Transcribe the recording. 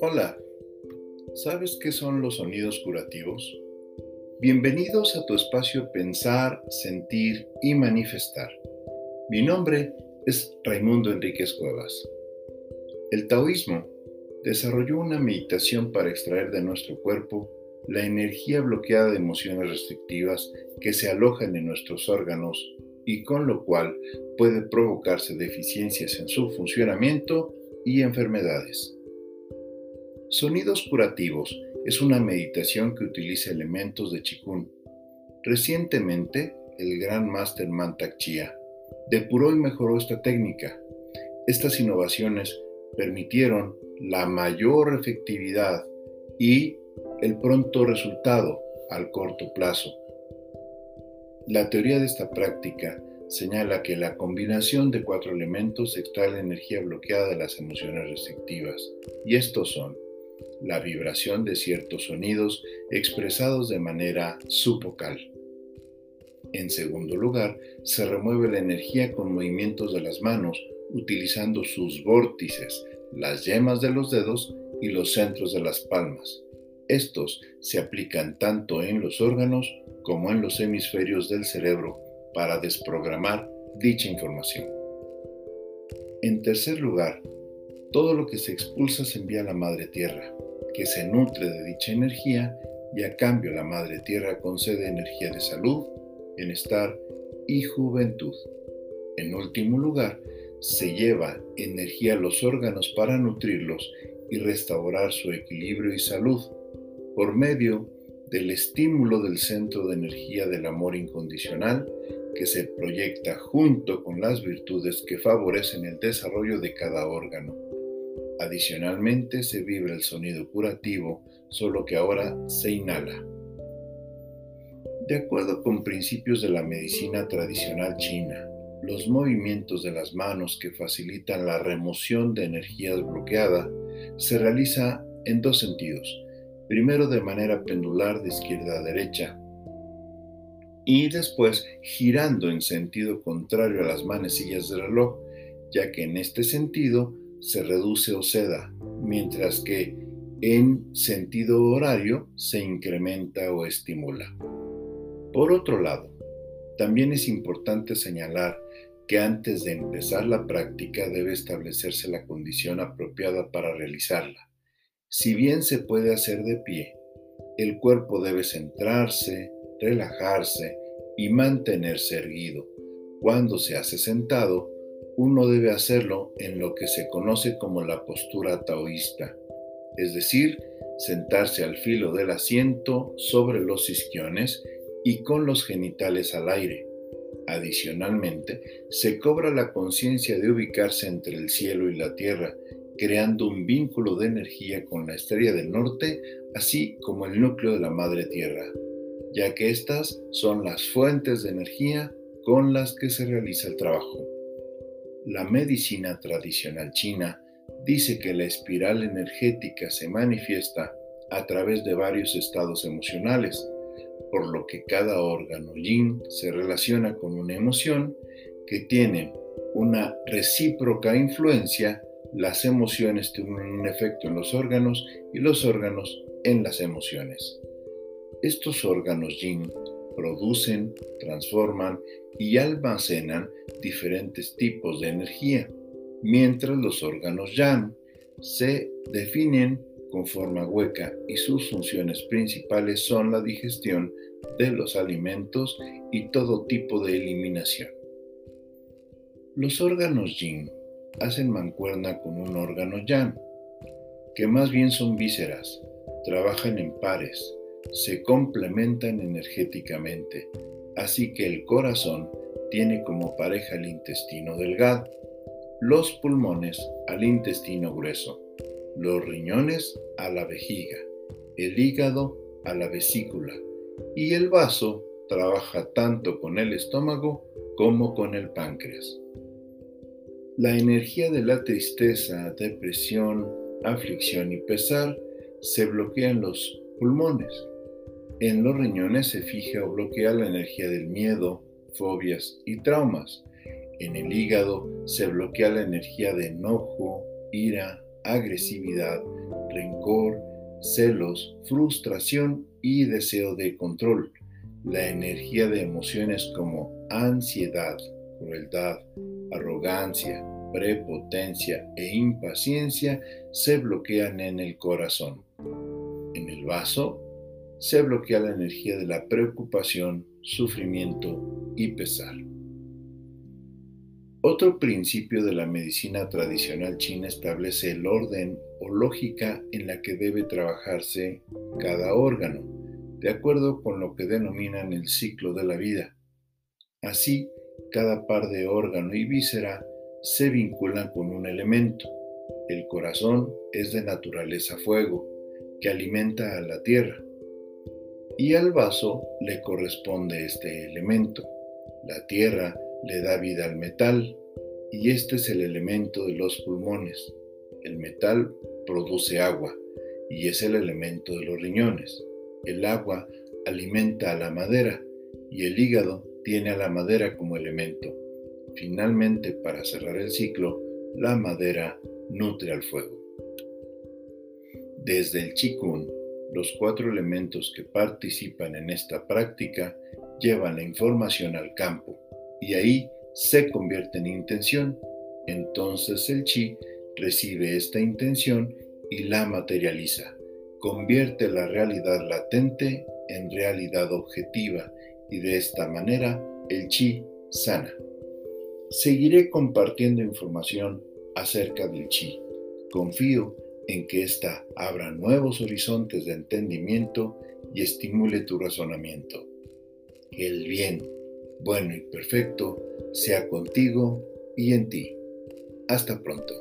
Hola, ¿sabes qué son los sonidos curativos? Bienvenidos a tu espacio Pensar, Sentir y Manifestar. Mi nombre es Raimundo Enríquez Cuevas. El taoísmo desarrolló una meditación para extraer de nuestro cuerpo la energía bloqueada de emociones restrictivas que se alojan en nuestros órganos y con lo cual puede provocarse deficiencias en su funcionamiento y enfermedades. Sonidos curativos es una meditación que utiliza elementos de Qigong. Recientemente, el gran máster Mantak Chia depuró y mejoró esta técnica. Estas innovaciones permitieron la mayor efectividad y el pronto resultado al corto plazo. La teoría de esta práctica señala que la combinación de cuatro elementos extrae la energía bloqueada de las emociones restrictivas, y estos son la vibración de ciertos sonidos expresados de manera subvocal. En segundo lugar, se remueve la energía con movimientos de las manos utilizando sus vórtices, las yemas de los dedos y los centros de las palmas. Estos se aplican tanto en los órganos como en los hemisferios del cerebro para desprogramar dicha información. En tercer lugar, todo lo que se expulsa se envía a la Madre Tierra, que se nutre de dicha energía y a cambio la Madre Tierra concede energía de salud, bienestar y juventud. En último lugar, se lleva energía a los órganos para nutrirlos y restaurar su equilibrio y salud por medio del estímulo del centro de energía del amor incondicional que se proyecta junto con las virtudes que favorecen el desarrollo de cada órgano. Adicionalmente se vibra el sonido curativo, solo que ahora se inhala. De acuerdo con principios de la medicina tradicional china, los movimientos de las manos que facilitan la remoción de energía bloqueada se realiza en dos sentidos. Primero de manera pendular de izquierda a derecha y después girando en sentido contrario a las manecillas del reloj, ya que en este sentido se reduce o ceda, mientras que en sentido horario se incrementa o estimula. Por otro lado, también es importante señalar que antes de empezar la práctica debe establecerse la condición apropiada para realizarla. Si bien se puede hacer de pie, el cuerpo debe centrarse, relajarse y mantenerse erguido. Cuando se hace sentado, uno debe hacerlo en lo que se conoce como la postura taoísta, es decir, sentarse al filo del asiento sobre los isquiones y con los genitales al aire Adicionalmente, se cobra la conciencia de ubicarse entre el cielo y la tierra, creando un vínculo de energía con la estrella del norte, así como el núcleo de la madre tierra, ya que estas son las fuentes de energía con las que se realiza el trabajo. La medicina tradicional china dice que la espiral energética se manifiesta a través de varios estados emocionales, por lo que cada órgano yin se relaciona con una emoción que tiene una recíproca influencia, las emociones tienen un efecto en los órganos y los órganos en las emociones. Estos órganos yin producen, transforman y almacenan diferentes tipos de energía, mientras los órganos yang se definen con forma hueca y sus funciones principales son la digestión de los alimentos y todo tipo de eliminación. Los órganos yin hacen mancuerna con un órgano yang, que más bien son vísceras, trabajan en pares, se complementan energéticamente, así que el corazón tiene como pareja el intestino delgado, los pulmones al intestino grueso los riñones a la vejiga, el hígado a la vesícula y el vaso trabaja tanto con el estómago como con el páncreas. La energía de la tristeza, depresión, aflicción y pesar se bloquea en los pulmones. En los riñones se fija o bloquea la energía del miedo, fobias y traumas. En el hígado se bloquea la energía de enojo, ira, agresividad, rencor, celos, frustración y deseo de control. La energía de emociones como ansiedad, crueldad, arrogancia, prepotencia e impaciencia se bloquean en el corazón. En el vaso se bloquea la energía de la preocupación, sufrimiento y pesar. Otro principio de la medicina tradicional china establece el orden o lógica en la que debe trabajarse cada órgano, de acuerdo con lo que denominan el ciclo de la vida. Así, cada par de órgano y víscera se vinculan con un elemento. El corazón es de naturaleza fuego, que alimenta a la tierra, y al vaso le corresponde este elemento. La tierra le da vida al metal y este es el elemento de los pulmones. El metal produce agua y es el elemento de los riñones. El agua alimenta a la madera y el hígado tiene a la madera como elemento. Finalmente, para cerrar el ciclo, la madera nutre al fuego. Desde el Qigong, los cuatro elementos que participan en esta práctica llevan la información al campo y ahí se convierte en intención. Entonces el chi recibe esta intención y la materializa. Convierte la realidad latente en realidad objetiva y de esta manera el chi sana. Seguiré compartiendo información acerca del chi. Confío en que ésta abra nuevos horizontes de entendimiento y estimule tu razonamiento. Que el bien, bueno y perfecto, sea contigo y en ti. Hasta pronto.